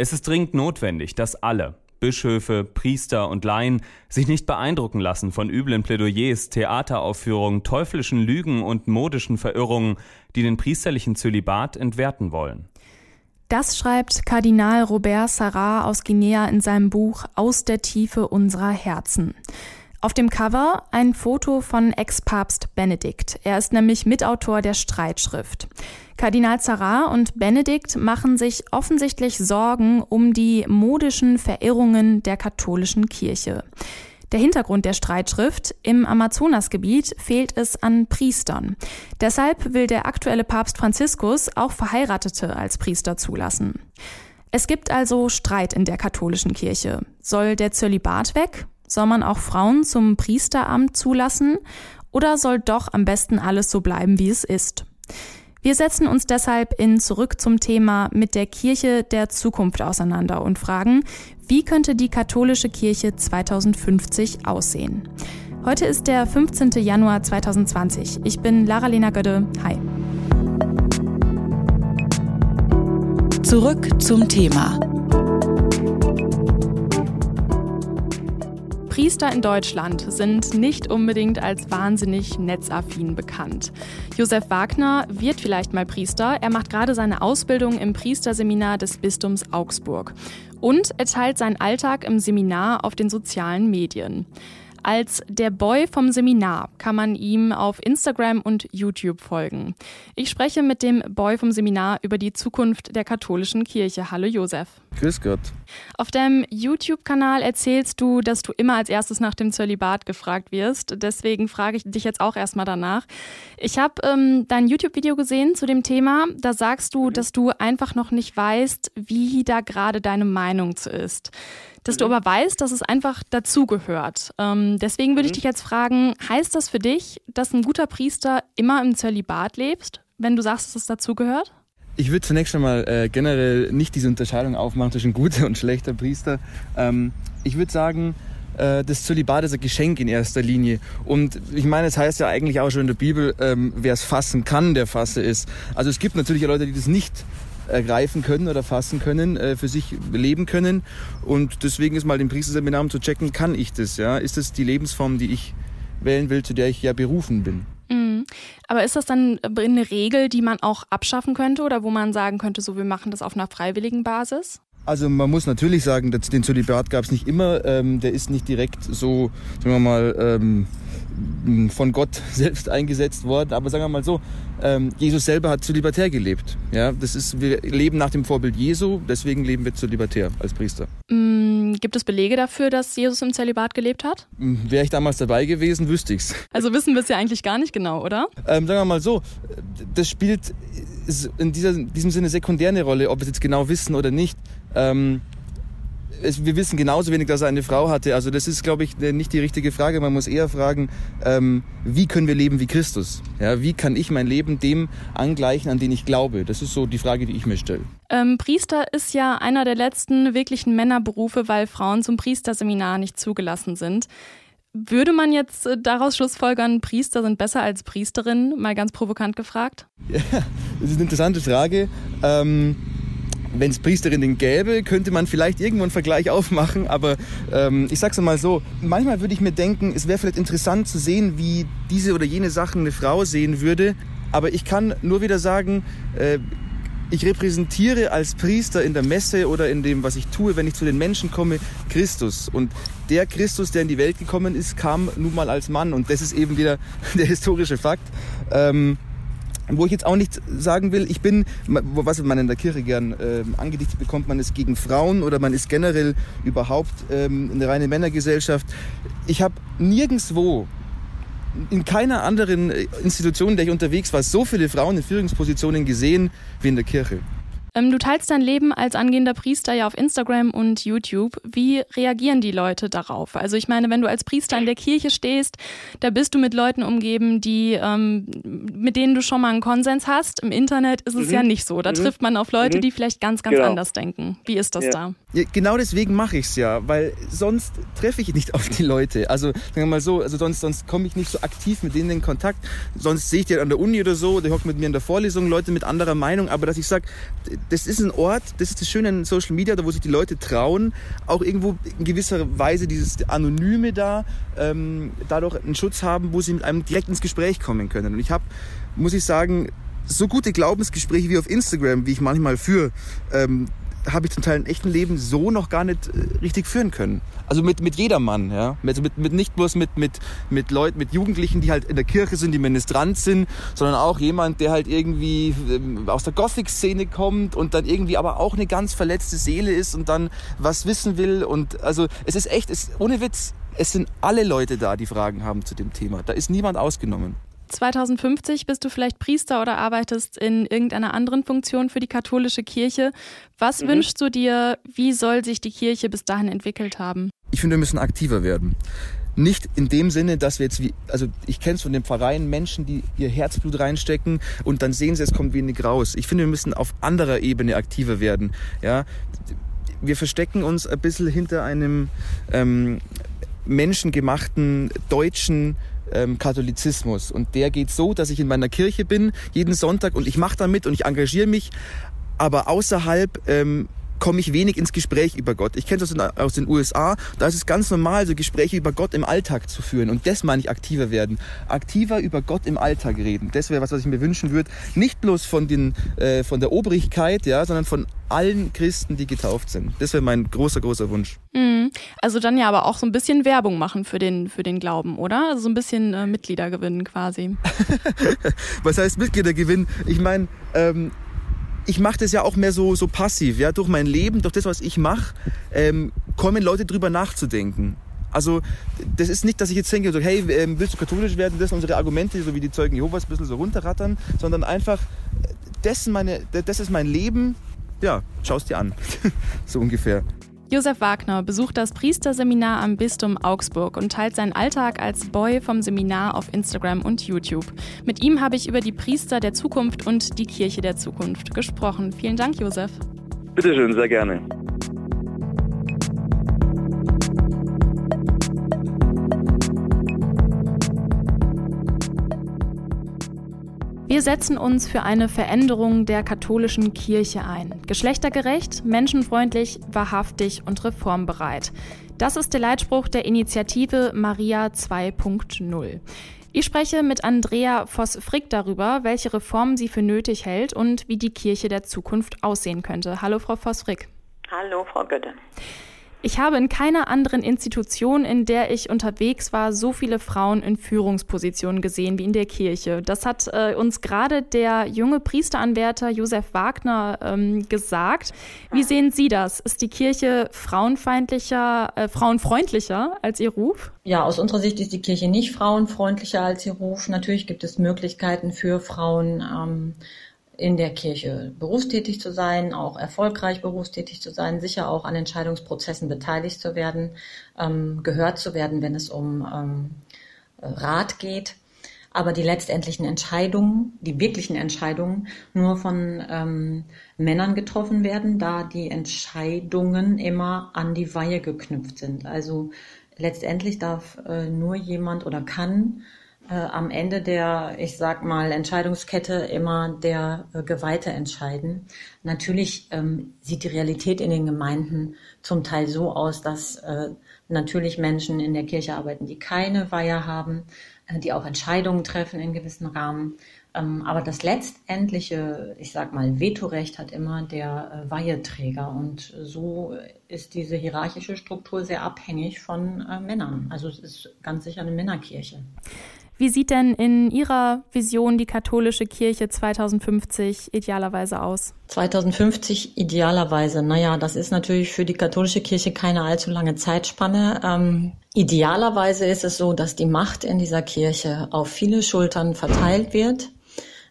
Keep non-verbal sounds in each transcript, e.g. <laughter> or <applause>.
Es ist dringend notwendig, dass alle, Bischöfe, Priester und Laien sich nicht beeindrucken lassen von üblen Plädoyers, Theateraufführungen, teuflischen Lügen und modischen Verirrungen, die den priesterlichen Zölibat entwerten wollen. Das schreibt Kardinal Robert Sarrat aus Guinea in seinem Buch Aus der Tiefe unserer Herzen. Auf dem Cover ein Foto von Ex-Papst Benedikt. Er ist nämlich Mitautor der Streitschrift. Kardinal Sarrat und Benedikt machen sich offensichtlich Sorgen um die modischen Verirrungen der katholischen Kirche. Der Hintergrund der Streitschrift, im Amazonasgebiet fehlt es an Priestern. Deshalb will der aktuelle Papst Franziskus auch Verheiratete als Priester zulassen. Es gibt also Streit in der katholischen Kirche. Soll der Zölibat weg? Soll man auch Frauen zum Priesteramt zulassen oder soll doch am besten alles so bleiben, wie es ist? Wir setzen uns deshalb in Zurück zum Thema mit der Kirche der Zukunft auseinander und fragen, wie könnte die katholische Kirche 2050 aussehen? Heute ist der 15. Januar 2020. Ich bin Lara-Lena Gödde. Hi. Zurück zum Thema. Priester in Deutschland sind nicht unbedingt als wahnsinnig netzaffin bekannt. Josef Wagner wird vielleicht mal Priester. Er macht gerade seine Ausbildung im Priesterseminar des Bistums Augsburg. Und er teilt seinen Alltag im Seminar auf den sozialen Medien. Als der Boy vom Seminar kann man ihm auf Instagram und YouTube folgen. Ich spreche mit dem Boy vom Seminar über die Zukunft der katholischen Kirche. Hallo Josef. Grüß Gott. Auf deinem YouTube-Kanal erzählst du, dass du immer als erstes nach dem Zölibat gefragt wirst. Deswegen frage ich dich jetzt auch erstmal danach. Ich habe ähm, dein YouTube-Video gesehen zu dem Thema. Da sagst du, dass du einfach noch nicht weißt, wie da gerade deine Meinung zu ist dass du mhm. aber weißt, dass es einfach dazugehört. Ähm, deswegen würde ich mhm. dich jetzt fragen, heißt das für dich, dass ein guter Priester immer im Zölibat lebst, wenn du sagst, dass es dazugehört? Ich würde zunächst einmal äh, generell nicht diese Unterscheidung aufmachen zwischen guter und schlechter Priester. Ähm, ich würde sagen, äh, das Zölibat ist ein Geschenk in erster Linie. Und ich meine, es heißt ja eigentlich auch schon in der Bibel, ähm, wer es fassen kann, der fasse ist. Also es gibt natürlich Leute, die das nicht ergreifen können oder fassen können, äh, für sich leben können. Und deswegen ist mal dem Priesterseminar um zu checken, kann ich das? Ja? Ist das die Lebensform, die ich wählen will, zu der ich ja berufen bin? Mhm. Aber ist das dann eine Regel, die man auch abschaffen könnte oder wo man sagen könnte, so wir machen das auf einer freiwilligen Basis? Also man muss natürlich sagen, dass den Zölibat gab es nicht immer. Ähm, der ist nicht direkt so, sagen wir mal, ähm, von Gott <laughs> selbst eingesetzt worden. Aber sagen wir mal so, ähm, Jesus selber hat zölibatär gelebt. Ja, das ist, wir leben nach dem Vorbild Jesu, deswegen leben wir zölibatär als Priester. Mm, gibt es Belege dafür, dass Jesus im Zölibat gelebt hat? Mm, Wäre ich damals dabei gewesen, wüsste ich's. <laughs> Also wissen wir es ja eigentlich gar nicht genau, oder? Ähm, sagen wir mal so, das spielt in dieser, diesem Sinne sekundär eine Rolle, ob wir es jetzt genau wissen oder nicht. Ähm, es, wir wissen genauso wenig, dass er eine Frau hatte. Also das ist, glaube ich, nicht die richtige Frage. Man muss eher fragen, ähm, wie können wir leben wie Christus? Ja, wie kann ich mein Leben dem angleichen, an den ich glaube? Das ist so die Frage, die ich mir stelle. Ähm, Priester ist ja einer der letzten wirklichen Männerberufe, weil Frauen zum Priesterseminar nicht zugelassen sind. Würde man jetzt äh, daraus schlussfolgern, Priester sind besser als Priesterinnen? Mal ganz provokant gefragt. Ja, <laughs> das ist eine interessante Frage. Ähm wenn es Priesterinnen gäbe, könnte man vielleicht irgendwo einen Vergleich aufmachen. Aber ähm, ich sag's mal so, manchmal würde ich mir denken, es wäre vielleicht interessant zu sehen, wie diese oder jene Sachen eine Frau sehen würde. Aber ich kann nur wieder sagen, äh, ich repräsentiere als Priester in der Messe oder in dem, was ich tue, wenn ich zu den Menschen komme, Christus. Und der Christus, der in die Welt gekommen ist, kam nun mal als Mann. Und das ist eben wieder <laughs> der historische Fakt. Ähm, wo ich jetzt auch nicht sagen will, ich bin, was man in der Kirche gern äh, angedichtet bekommt, man ist gegen Frauen oder man ist generell überhaupt ähm, eine reine Männergesellschaft. Ich habe nirgendswo in keiner anderen äh, Institution, in der ich unterwegs war, so viele Frauen in Führungspositionen gesehen wie in der Kirche. Ähm, du teilst dein Leben als angehender Priester ja auf Instagram und YouTube. Wie reagieren die Leute darauf? Also ich meine, wenn du als Priester in der Kirche stehst, da bist du mit Leuten umgeben, die ähm, mit denen du schon mal einen Konsens hast. Im Internet ist es mhm. ja nicht so. Da mhm. trifft man auf Leute, mhm. die vielleicht ganz, ganz genau. anders denken. Wie ist das ja. da? Ja, genau deswegen mache ich es ja, weil sonst treffe ich nicht <laughs> auf die Leute. Also sagen wir mal so, also sonst, sonst komme ich nicht so aktiv mit denen in Kontakt. Sonst sehe ich die an der Uni oder so, die hocken mit mir in der Vorlesung, Leute mit anderer Meinung. Aber dass ich sage, das ist ein Ort, das ist das Schöne an Social Media, da wo sich die Leute trauen, auch irgendwo in gewisser Weise dieses Anonyme da, ähm, dadurch einen Schutz haben, wo sie mit einem direkt ins Gespräch kommen können. Und ich habe, muss ich sagen, so gute Glaubensgespräche wie auf Instagram, wie ich manchmal führe, ähm, habe ich zum Teil im echten Leben so noch gar nicht äh, richtig führen können. Also mit, mit jedermann, ja. Also mit, mit, nicht bloß mit, mit, mit Leuten, mit Jugendlichen, die halt in der Kirche sind, die Ministrant sind, sondern auch jemand, der halt irgendwie ähm, aus der Gothic-Szene kommt und dann irgendwie aber auch eine ganz verletzte Seele ist und dann was wissen will. Und also es ist echt, es, ohne Witz, es sind alle Leute da, die Fragen haben zu dem Thema. Da ist niemand ausgenommen. 2050 bist du vielleicht Priester oder arbeitest in irgendeiner anderen Funktion für die katholische Kirche. Was mhm. wünschst du dir, wie soll sich die Kirche bis dahin entwickelt haben? Ich finde, wir müssen aktiver werden. Nicht in dem Sinne, dass wir jetzt wie, also ich kenne es von den Pfarreien Menschen, die ihr Herzblut reinstecken und dann sehen sie, es kommt wenig raus. Ich finde, wir müssen auf anderer Ebene aktiver werden. Ja, wir verstecken uns ein bisschen hinter einem ähm, menschengemachten deutschen ähm, Katholizismus. Und der geht so, dass ich in meiner Kirche bin, jeden Sonntag, und ich mache da mit und ich engagiere mich, aber außerhalb ähm, komme ich wenig ins Gespräch über Gott. Ich kenne das aus den USA, da ist es ganz normal, so Gespräche über Gott im Alltag zu führen. Und das meine ich aktiver werden. Aktiver über Gott im Alltag reden. Das wäre was, was ich mir wünschen würde. Nicht bloß von, den, äh, von der Obrigkeit, ja, sondern von allen Christen, die getauft sind. Das wäre mein großer, großer Wunsch. Mhm. Also dann ja aber auch so ein bisschen Werbung machen für den, für den Glauben, oder? Also so ein bisschen äh, Mitglieder gewinnen quasi. <laughs> was heißt Mitglieder gewinnen? Ich meine, ähm, ich mache das ja auch mehr so, so passiv. Ja? Durch mein Leben, durch das, was ich mache, ähm, kommen Leute drüber nachzudenken. Also das ist nicht, dass ich jetzt denke, so, hey, ähm, willst du katholisch werden? Das sind unsere Argumente, so wie die Zeugen Jehovas, ein bisschen so runterrattern, sondern einfach, das, meine, das ist mein Leben, ja, schau es dir an. <laughs> so ungefähr. Josef Wagner besucht das Priesterseminar am Bistum Augsburg und teilt seinen Alltag als Boy vom Seminar auf Instagram und YouTube. Mit ihm habe ich über die Priester der Zukunft und die Kirche der Zukunft gesprochen. Vielen Dank, Josef. Bitteschön, sehr gerne. Wir setzen uns für eine Veränderung der katholischen Kirche ein. Geschlechtergerecht, menschenfreundlich, wahrhaftig und reformbereit. Das ist der Leitspruch der Initiative Maria 2.0. Ich spreche mit Andrea Voss-Frick darüber, welche Reformen sie für nötig hält und wie die Kirche der Zukunft aussehen könnte. Hallo, Frau Voss-Frick. Hallo, Frau Götte. Ich habe in keiner anderen Institution, in der ich unterwegs war, so viele Frauen in Führungspositionen gesehen wie in der Kirche. Das hat äh, uns gerade der junge Priesteranwärter Josef Wagner ähm, gesagt. Wie sehen Sie das? Ist die Kirche frauenfeindlicher, äh, frauenfreundlicher als ihr Ruf? Ja, aus unserer Sicht ist die Kirche nicht frauenfreundlicher als ihr Ruf. Natürlich gibt es Möglichkeiten für Frauen. Ähm, in der Kirche berufstätig zu sein, auch erfolgreich berufstätig zu sein, sicher auch an Entscheidungsprozessen beteiligt zu werden, ähm, gehört zu werden, wenn es um ähm, Rat geht. Aber die letztendlichen Entscheidungen, die wirklichen Entscheidungen, nur von ähm, Männern getroffen werden, da die Entscheidungen immer an die Weihe geknüpft sind. Also letztendlich darf äh, nur jemand oder kann äh, am Ende der, ich sag mal, Entscheidungskette immer der äh, Geweihte entscheiden. Natürlich ähm, sieht die Realität in den Gemeinden zum Teil so aus, dass äh, natürlich Menschen in der Kirche arbeiten, die keine Weihe haben, äh, die auch Entscheidungen treffen in gewissen Rahmen. Ähm, aber das letztendliche, ich sag mal, Vetorecht hat immer der äh, Weiheträger. Und so ist diese hierarchische Struktur sehr abhängig von äh, Männern. Also es ist ganz sicher eine Männerkirche. Wie sieht denn in Ihrer Vision die katholische Kirche 2050 idealerweise aus? 2050 idealerweise. Naja, das ist natürlich für die katholische Kirche keine allzu lange Zeitspanne. Ähm, idealerweise ist es so, dass die Macht in dieser Kirche auf viele Schultern verteilt wird.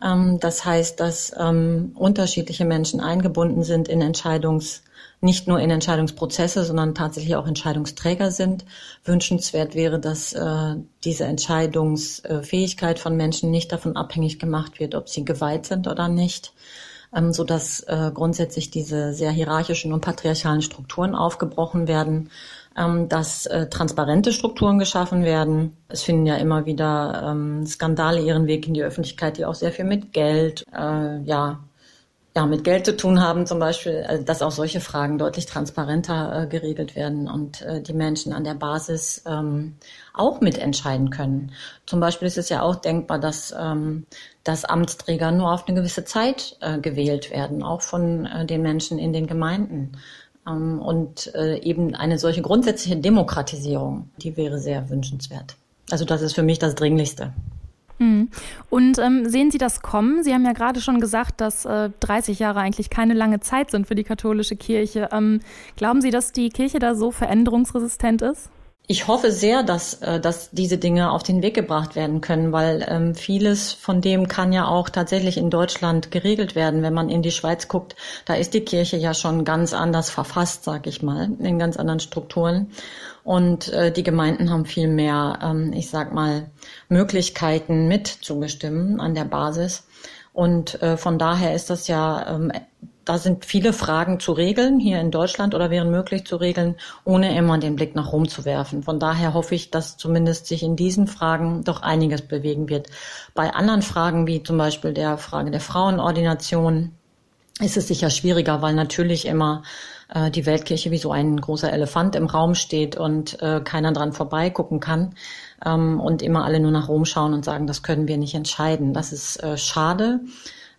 Ähm, das heißt, dass ähm, unterschiedliche Menschen eingebunden sind in Entscheidungs nicht nur in Entscheidungsprozesse, sondern tatsächlich auch Entscheidungsträger sind. Wünschenswert wäre, dass äh, diese Entscheidungsfähigkeit von Menschen nicht davon abhängig gemacht wird, ob sie geweiht sind oder nicht, ähm, so dass äh, grundsätzlich diese sehr hierarchischen und patriarchalen Strukturen aufgebrochen werden, ähm, dass äh, transparente Strukturen geschaffen werden. Es finden ja immer wieder ähm, Skandale ihren Weg in die Öffentlichkeit, die auch sehr viel mit Geld, äh, ja, ja, mit Geld zu tun haben, zum Beispiel, also dass auch solche Fragen deutlich transparenter äh, geregelt werden und äh, die Menschen an der Basis ähm, auch mitentscheiden können. Zum Beispiel ist es ja auch denkbar, dass, ähm, dass Amtsträger nur auf eine gewisse Zeit äh, gewählt werden, auch von äh, den Menschen in den Gemeinden. Ähm, und äh, eben eine solche grundsätzliche Demokratisierung, die wäre sehr wünschenswert. Also das ist für mich das Dringlichste. Hm. Und ähm, sehen Sie das kommen? Sie haben ja gerade schon gesagt, dass äh, 30 Jahre eigentlich keine lange Zeit sind für die katholische Kirche. Ähm, glauben Sie, dass die Kirche da so veränderungsresistent ist? Ich hoffe sehr, dass, äh, dass diese Dinge auf den Weg gebracht werden können, weil ähm, vieles von dem kann ja auch tatsächlich in Deutschland geregelt werden. Wenn man in die Schweiz guckt, da ist die Kirche ja schon ganz anders verfasst, sag ich mal, in ganz anderen Strukturen. Und äh, die Gemeinden haben viel mehr, ähm, ich sag mal, Möglichkeiten mitzubestimmen an der Basis. Und äh, von daher ist das ja ähm, da sind viele Fragen zu regeln hier in Deutschland oder wären möglich zu regeln, ohne immer den Blick nach Rom zu werfen. Von daher hoffe ich, dass zumindest sich in diesen Fragen doch einiges bewegen wird. Bei anderen Fragen, wie zum Beispiel der Frage der Frauenordination, ist es sicher schwieriger, weil natürlich immer äh, die Weltkirche wie so ein großer Elefant im Raum steht und äh, keiner dran vorbeigucken kann ähm, und immer alle nur nach Rom schauen und sagen, das können wir nicht entscheiden. Das ist äh, schade.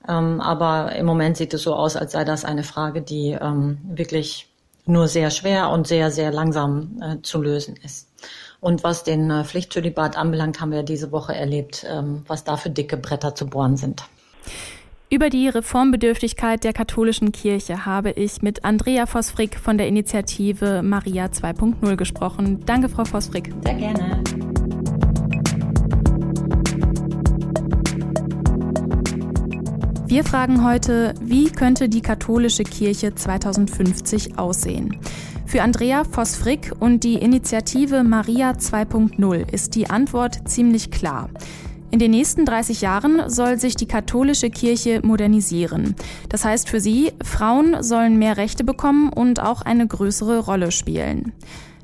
Ähm, aber im Moment sieht es so aus, als sei das eine Frage, die ähm, wirklich nur sehr schwer und sehr, sehr langsam äh, zu lösen ist. Und was den äh, Pflichtzölibat anbelangt, haben wir diese Woche erlebt, ähm, was da für dicke Bretter zu bohren sind. Über die Reformbedürftigkeit der katholischen Kirche habe ich mit Andrea Vosfrick von der Initiative Maria 2.0 gesprochen. Danke, Frau Vosfrick. Sehr gerne. Wir fragen heute, wie könnte die katholische Kirche 2050 aussehen? Für Andrea Voss-Frick und die Initiative Maria 2.0 ist die Antwort ziemlich klar. In den nächsten 30 Jahren soll sich die katholische Kirche modernisieren. Das heißt für sie, Frauen sollen mehr Rechte bekommen und auch eine größere Rolle spielen.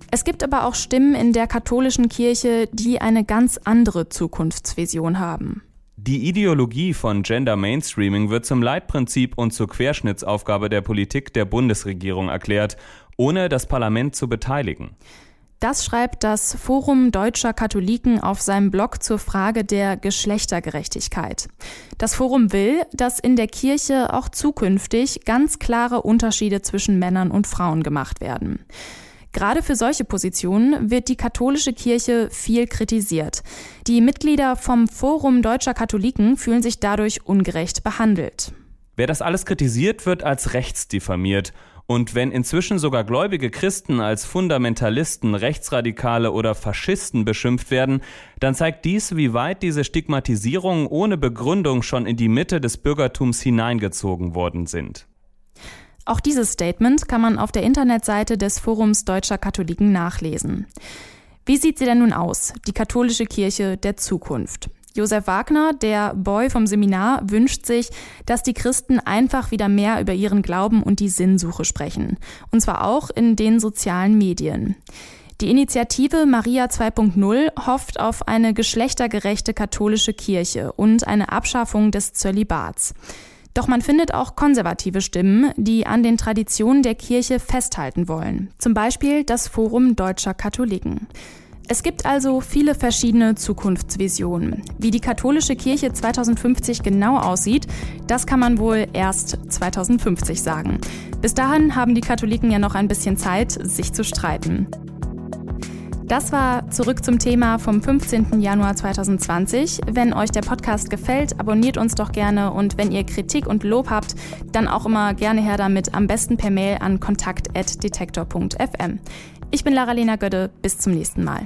Es gibt aber auch Stimmen in der katholischen Kirche, die eine ganz andere Zukunftsvision haben. Die Ideologie von Gender Mainstreaming wird zum Leitprinzip und zur Querschnittsaufgabe der Politik der Bundesregierung erklärt, ohne das Parlament zu beteiligen. Das schreibt das Forum deutscher Katholiken auf seinem Blog zur Frage der Geschlechtergerechtigkeit. Das Forum will, dass in der Kirche auch zukünftig ganz klare Unterschiede zwischen Männern und Frauen gemacht werden. Gerade für solche Positionen wird die katholische Kirche viel kritisiert. Die Mitglieder vom Forum deutscher Katholiken fühlen sich dadurch ungerecht behandelt. Wer das alles kritisiert, wird als rechts diffamiert. Und wenn inzwischen sogar gläubige Christen als Fundamentalisten, Rechtsradikale oder Faschisten beschimpft werden, dann zeigt dies, wie weit diese Stigmatisierungen ohne Begründung schon in die Mitte des Bürgertums hineingezogen worden sind. Auch dieses Statement kann man auf der Internetseite des Forums Deutscher Katholiken nachlesen. Wie sieht sie denn nun aus, die katholische Kirche der Zukunft? Josef Wagner, der Boy vom Seminar, wünscht sich, dass die Christen einfach wieder mehr über ihren Glauben und die Sinnsuche sprechen. Und zwar auch in den sozialen Medien. Die Initiative Maria 2.0 hofft auf eine geschlechtergerechte katholische Kirche und eine Abschaffung des Zölibats. Doch man findet auch konservative Stimmen, die an den Traditionen der Kirche festhalten wollen. Zum Beispiel das Forum deutscher Katholiken. Es gibt also viele verschiedene Zukunftsvisionen. Wie die katholische Kirche 2050 genau aussieht, das kann man wohl erst 2050 sagen. Bis dahin haben die Katholiken ja noch ein bisschen Zeit, sich zu streiten. Das war zurück zum Thema vom 15. Januar 2020. Wenn euch der Podcast gefällt, abonniert uns doch gerne und wenn ihr Kritik und Lob habt, dann auch immer gerne her damit, am besten per Mail an kontakt.detektor.fm. Ich bin Lara-Lena Gödde, bis zum nächsten Mal.